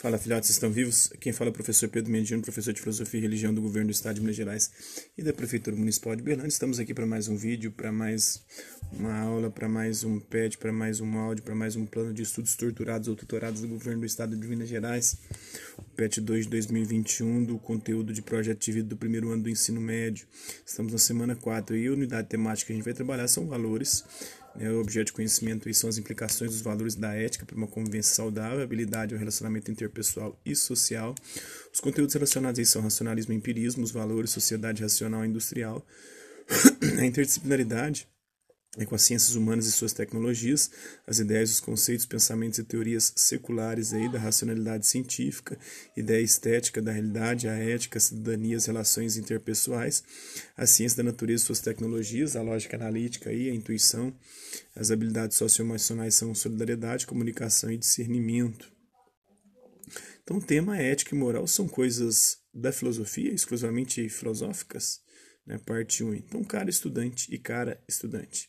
Fala, filhotes, estão vivos? Quem fala é o professor Pedro Mendino, professor de Filosofia e Religião do Governo do Estado de Minas Gerais e da Prefeitura Municipal de Berlândia. Estamos aqui para mais um vídeo, para mais uma aula, para mais um PET, para mais um áudio, para mais um plano de estudos torturados ou tutorados do Governo do Estado de Minas Gerais. O PET 2 de 2021, do conteúdo de projeto de vida do primeiro ano do ensino médio. Estamos na semana 4 e a unidade temática que a gente vai trabalhar são valores né, o objeto de conhecimento e são as implicações dos valores da ética para uma convivência saudável, habilidade ao relacionamento interpessoal e social. Os conteúdos relacionados aí são racionalismo e empirismo, os valores, sociedade racional e industrial, a interdisciplinaridade, é com as ciências humanas e suas tecnologias, as ideias, os conceitos, pensamentos e teorias seculares aí da racionalidade científica, ideia estética da realidade, a ética, a cidadania, as relações interpessoais, a ciência da natureza e suas tecnologias, a lógica analítica aí, a intuição, as habilidades socioemocionais são solidariedade, comunicação e discernimento. Então, o tema ética e moral são coisas da filosofia, exclusivamente filosóficas? Né, parte 1. Então, cara estudante e cara estudante.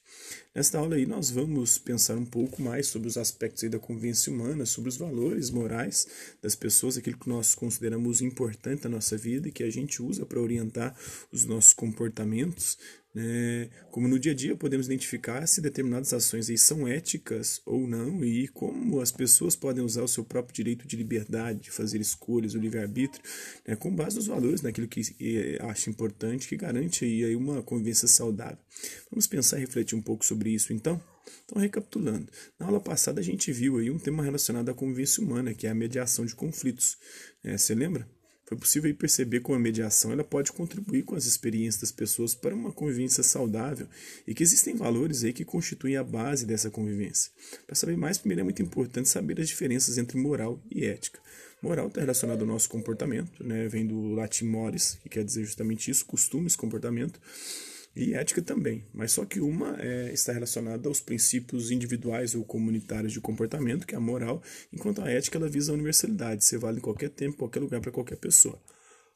Nesta aula aí nós vamos pensar um pouco mais sobre os aspectos da convivência humana, sobre os valores morais das pessoas, aquilo que nós consideramos importante na nossa vida e que a gente usa para orientar os nossos comportamentos, né? como no dia a dia podemos identificar se determinadas ações aí são éticas ou não e como as pessoas podem usar o seu próprio direito de liberdade, de fazer escolhas, o livre-arbítrio, né? com base nos valores, naquilo que acha importante, que garante aí uma convivência saudável. Vamos pensar e refletir um pouco sobre isso então? Então, recapitulando, na aula passada a gente viu aí um tema relacionado à convivência humana, que é a mediação de conflitos. É, você lembra? Foi possível perceber como a mediação ela pode contribuir com as experiências das pessoas para uma convivência saudável e que existem valores aí que constituem a base dessa convivência. Para saber mais, primeiro é muito importante saber as diferenças entre moral e ética. Moral está relacionado ao nosso comportamento, né? vem do latim mores, que quer dizer justamente isso, costumes, comportamento e ética também, mas só que uma é, está relacionada aos princípios individuais ou comunitários de comportamento, que é a moral, enquanto a ética ela visa a universalidade, ser vale em qualquer tempo, qualquer lugar para qualquer pessoa.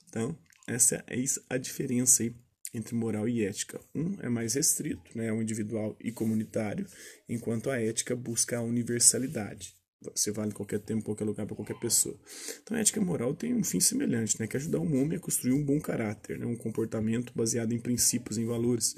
Então, essa é a diferença aí entre moral e ética. Um é mais restrito, né, o individual e comunitário, enquanto a ética busca a universalidade. Você vale em qualquer tempo, qualquer lugar, para qualquer pessoa. Então, a ética moral tem um fim semelhante, né? Que é ajudar um homem a construir um bom caráter, né? um comportamento baseado em princípios, em valores.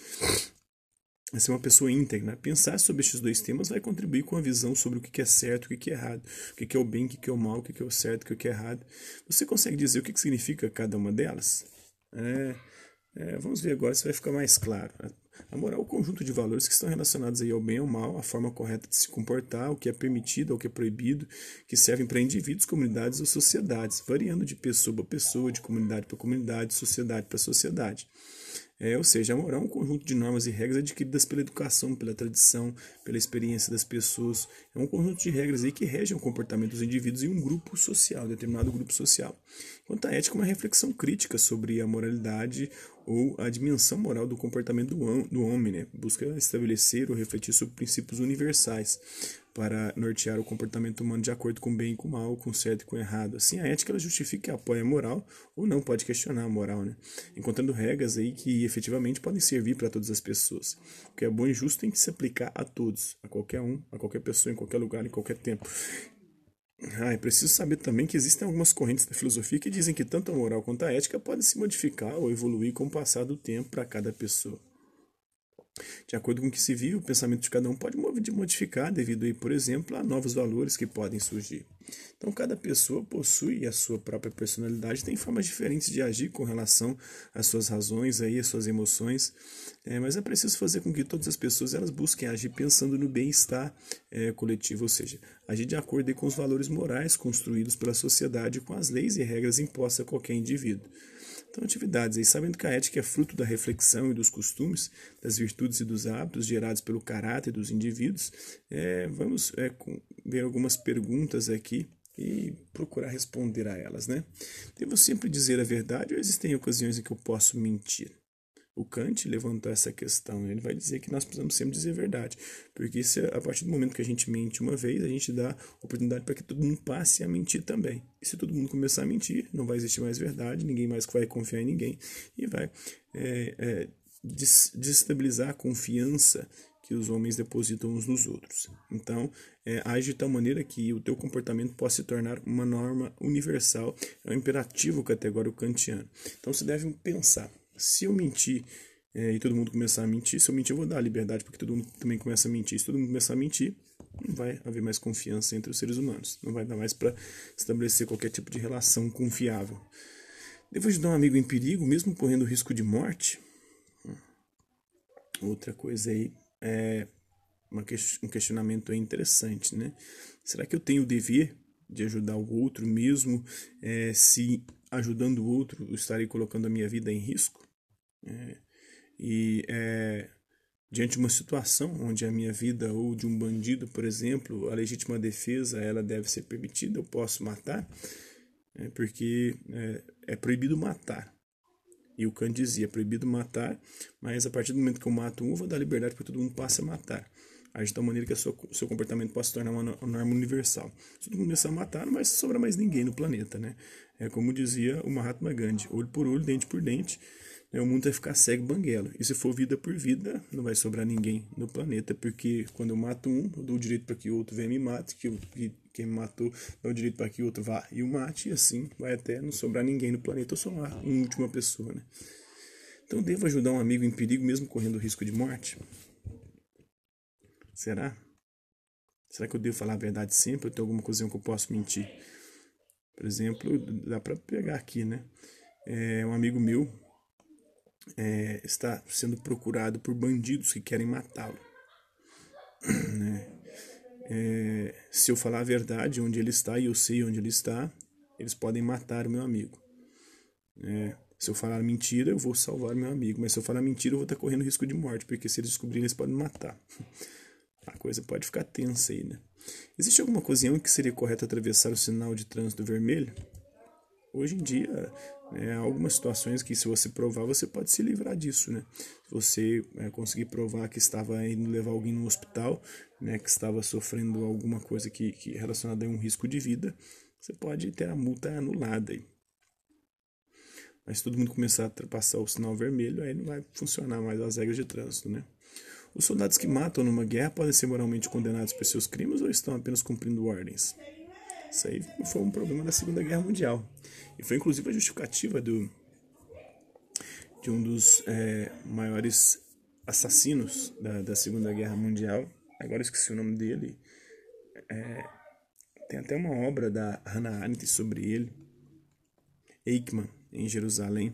A ser uma pessoa íntegra. Né? Pensar sobre estes dois temas vai contribuir com a visão sobre o que é certo o que é errado, o que é o bem, o que é o mal, o que é o certo o que é errado. Você consegue dizer o que significa cada uma delas? É, é, vamos ver agora se vai ficar mais claro. A moral é o conjunto de valores que estão relacionados aí ao bem ao mal, a forma correta de se comportar, o que é permitido, o que é proibido, que servem para indivíduos, comunidades ou sociedades, variando de pessoa para pessoa, de comunidade para comunidade, sociedade para sociedade. É, ou seja, a moral é um conjunto de normas e regras adquiridas pela educação, pela tradição, pela experiência das pessoas. É um conjunto de regras aí que regem o comportamento dos indivíduos em um grupo social, determinado grupo social. Enquanto a ética é uma reflexão crítica sobre a moralidade ou a dimensão moral do comportamento do, homem, né? busca estabelecer ou refletir sobre princípios universais para nortear o comportamento humano de acordo com o bem e com o mal, com o certo e com o errado. Assim, a ética ela justifica e apoia a moral ou não pode questionar a moral, né? encontrando regras aí que efetivamente podem servir para todas as pessoas. O que é bom e justo tem que se aplicar a todos, a qualquer um, a qualquer pessoa, em qualquer lugar, em qualquer tempo. Ah, é preciso saber também que existem algumas correntes da filosofia que dizem que tanto a moral quanto a ética podem se modificar ou evoluir com o passar do tempo para cada pessoa. De acordo com o que se viu, o pensamento de cada um pode modificar devido, aí, por exemplo, a novos valores que podem surgir. Então, cada pessoa possui a sua própria personalidade, tem formas diferentes de agir com relação às suas razões, aí, às suas emoções, é, mas é preciso fazer com que todas as pessoas elas busquem agir pensando no bem-estar é, coletivo, ou seja, agir de acordo com os valores morais construídos pela sociedade, com as leis e regras impostas a qualquer indivíduo. Então, atividades aí, sabendo que a ética é fruto da reflexão e dos costumes, das virtudes e dos hábitos gerados pelo caráter dos indivíduos, é, vamos é, ver algumas perguntas aqui e procurar responder a elas, né? Devo sempre dizer a verdade ou existem ocasiões em que eu posso mentir? O Kant levantou essa questão. Ele vai dizer que nós precisamos sempre dizer a verdade, porque se, a partir do momento que a gente mente uma vez, a gente dá oportunidade para que todo mundo passe a mentir também. E se todo mundo começar a mentir, não vai existir mais verdade, ninguém mais vai confiar em ninguém e vai é, é, desestabilizar a confiança que os homens depositam uns nos outros. Então, é, age de tal maneira que o teu comportamento possa se tornar uma norma universal, é um imperativo categórico kantiano. Então, você deve pensar, se eu mentir é, e todo mundo começar a mentir, se eu mentir eu vou dar liberdade porque todo mundo também começa a mentir. Se todo mundo começar a mentir, não vai haver mais confiança entre os seres humanos, não vai dar mais para estabelecer qualquer tipo de relação confiável. Devo ajudar um amigo em perigo, mesmo correndo risco de morte? Outra coisa aí é um questionamento interessante, né? Será que eu tenho o dever de ajudar o outro mesmo é, se ajudando o outro eu estarei colocando a minha vida em risco? É, e é, diante de uma situação onde a minha vida ou de um bandido, por exemplo, a legítima defesa ela deve ser permitida, eu posso matar, é, porque é, proibido matar. E o Kant dizia, é proibido matar, mas a partir do momento que eu mato um, eu vou dar liberdade para todo mundo passe a matar. Age de tal maneira que o seu, seu comportamento possa se tornar uma, norma universal. Se todo mundo começar a matar, não vai sobrar mais ninguém no planeta, né? É como dizia o Mahatma Gandhi, olho por olho, dente por dente, né? O mundo vai ficar cego banguelo. E se for vida por vida, não vai sobrar ninguém no planeta, porque quando eu mato um, eu dou o direito para que o outro venha me mate, que, eu, que quem me matou dá o direito para que o outro vá e o mate, e assim vai até não sobrar ninguém no planeta, ou só uma, uma última pessoa, né? Então devo ajudar um amigo em perigo mesmo correndo risco de morte? Será? Será que eu devo falar a verdade sempre ou tem alguma coisa que eu posso mentir? Por exemplo, dá para pegar aqui, né? É, um amigo meu é, está sendo procurado por bandidos que querem matá-lo. Né? É, se eu falar a verdade onde ele está e eu sei onde ele está, eles podem matar o meu amigo. É, se eu falar mentira, eu vou salvar meu amigo, mas se eu falar mentira, eu vou estar correndo risco de morte, porque se eles descobrirem, eles podem me matar. A coisa pode ficar tensa aí, né? Existe alguma em que seria correto atravessar o sinal de trânsito vermelho? Hoje em dia, né, algumas situações que, se você provar, você pode se livrar disso, né? Se você é, conseguir provar que estava indo levar alguém no hospital, né, que estava sofrendo alguma coisa que, que relacionada a um risco de vida, você pode ter a multa anulada aí. Mas se todo mundo começar a ultrapassar o sinal vermelho, aí não vai funcionar mais as regras de trânsito, né? Os soldados que matam numa guerra podem ser moralmente condenados por seus crimes ou estão apenas cumprindo ordens? Isso aí foi um problema da Segunda Guerra Mundial. E foi inclusive a justificativa do, de um dos é, maiores assassinos da, da Segunda Guerra Mundial. Agora esqueci o nome dele. É, tem até uma obra da Hannah Arendt sobre ele. Eichmann, em Jerusalém.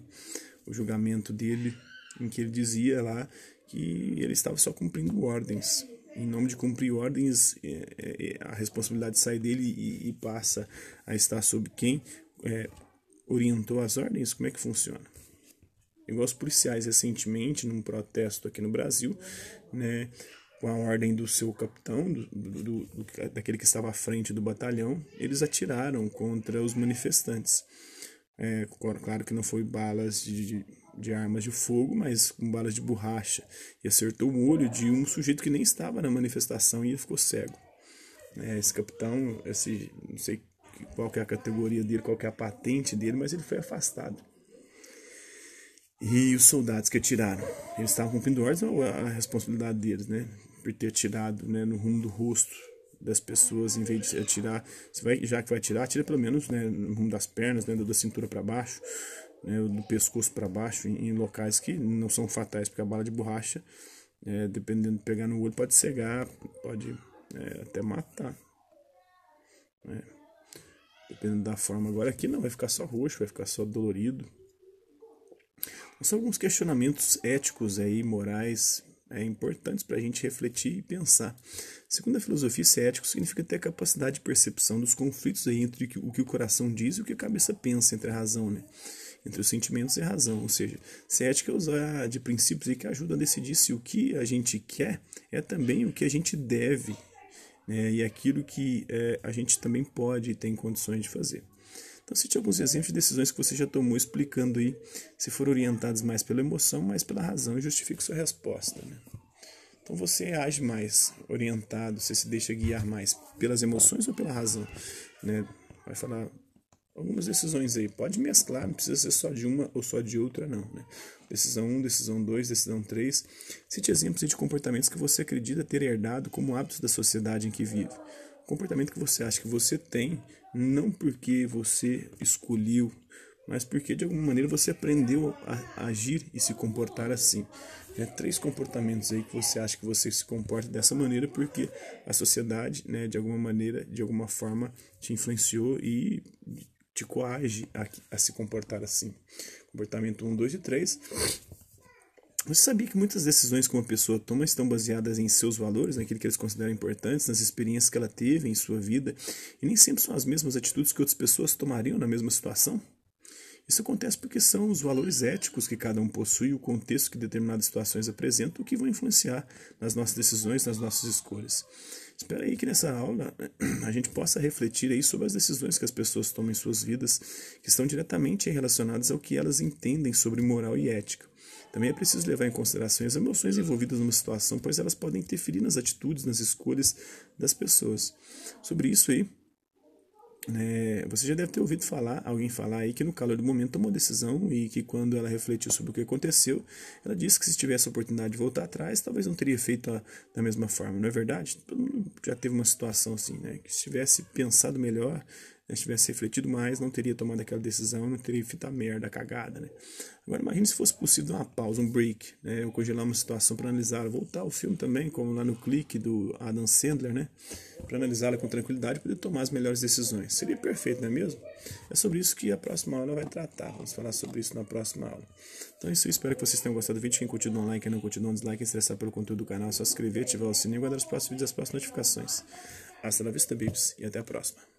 O julgamento dele, em que ele dizia lá que ele estava só cumprindo ordens em nome de cumprir ordens, é, é, é, a responsabilidade sai dele e, e passa a estar sob quem é, orientou as ordens? Como é que funciona? Igual os policiais recentemente, num protesto aqui no Brasil, né, com a ordem do seu capitão, do, do, do, daquele que estava à frente do batalhão, eles atiraram contra os manifestantes. É, claro que não foi balas de, de de armas de fogo, mas com balas de borracha, e acertou o olho de um sujeito que nem estava na manifestação e ele ficou cego. É, esse capitão, esse, não sei qual é a categoria dele, qual é a patente dele, mas ele foi afastado. E os soldados que atiraram, eles estavam cumprindo ordens, a responsabilidade deles, né? Por ter atirado né, no rumo do rosto das pessoas, em vez de atirar, vai, já que vai atirar, atira pelo menos né, no rumo das pernas, né, da cintura para baixo, né, do pescoço para baixo, em, em, locais que não são fatais, porque a bala de borracha, é, dependendo de pegar no olho, pode cegar, pode é, até matar. Né? Dependendo da forma. Agora aqui não, vai ficar só roxo, vai ficar só dolorido. São alguns questionamentos éticos aí, morais, é, importantes para a gente refletir e pensar. Segundo a filosofia, ser ético significa ter a capacidade de percepção dos conflitos aí entre o que o coração diz e o que a cabeça pensa, entre a razão, né? Entre os sentimentos e a razão. Ou seja, ser ética é usar de princípios aí que ajudam a decidir se o que a gente quer é também o que a gente deve né? e aquilo que é, a gente também pode e tem condições de fazer. Então, cite alguns exemplos de decisões que você já tomou, explicando aí se for orientados mais pela emoção, mais pela razão, e justifique sua resposta. Né? Então, você age mais orientado, você se deixa guiar mais pelas emoções ou pela razão? Né? Vai falar algumas decisões aí. Pode mesclar, não precisa ser só de uma ou só de outra, não. Né? Decisão 1, decisão 2, decisão 3. Cite exemplos de comportamentos que você acredita ter herdado como hábitos da sociedade em que vive. Comportamento que você acha que você tem, não porque você escolheu, mas porque de alguma maneira você aprendeu a agir e se comportar assim. É, três comportamentos aí que você acha que você se comporta dessa maneira porque a sociedade, né, de alguma maneira, de alguma forma, te influenciou e te coage a, a se comportar assim. Comportamento 1, 2 e 3. Você sabia que muitas decisões que uma pessoa toma estão baseadas em seus valores, naquilo que eles consideram importantes, nas experiências que ela teve em sua vida, e nem sempre são as mesmas atitudes que outras pessoas tomariam na mesma situação? Isso acontece porque são os valores éticos que cada um possui o contexto que determinadas situações apresentam que vão influenciar nas nossas decisões, nas nossas escolhas. Espero aí que nessa aula a gente possa refletir aí sobre as decisões que as pessoas tomam em suas vidas, que estão diretamente relacionadas ao que elas entendem sobre moral e ética. Também é preciso levar em consideração as emoções envolvidas numa situação, pois elas podem interferir nas atitudes, nas escolhas das pessoas. Sobre isso aí, é, você já deve ter ouvido falar, alguém falar aí que no calor do momento tomou decisão e que quando ela refletiu sobre o que aconteceu, ela disse que se tivesse a oportunidade de voltar atrás, talvez não teria feito a, da mesma forma, não é verdade? Todo mundo já teve uma situação assim, né? Que se tivesse pensado melhor, se tivesse refletido mais, não teria tomado aquela decisão, não teria feito a merda, a cagada, né? Agora imagine se fosse possível uma pausa, um break, né? Eu congelar uma situação para analisar, voltar o filme também, como lá no clique do Adam Sandler, né? Para analisá-la com tranquilidade e poder tomar as melhores decisões. Seria perfeito, não é mesmo? É sobre isso que a próxima aula vai tratar. Vamos falar sobre isso na próxima aula. Então é isso, espero que vocês tenham gostado do vídeo. Quem curtiu, dá um like, quem não curtiu, dá um dislike, interessar pelo conteúdo do canal, é só se inscrever, ativar o sininho e aguardar os próximos vídeos e as próximas notificações. Hasta la vista, babies, e até a próxima.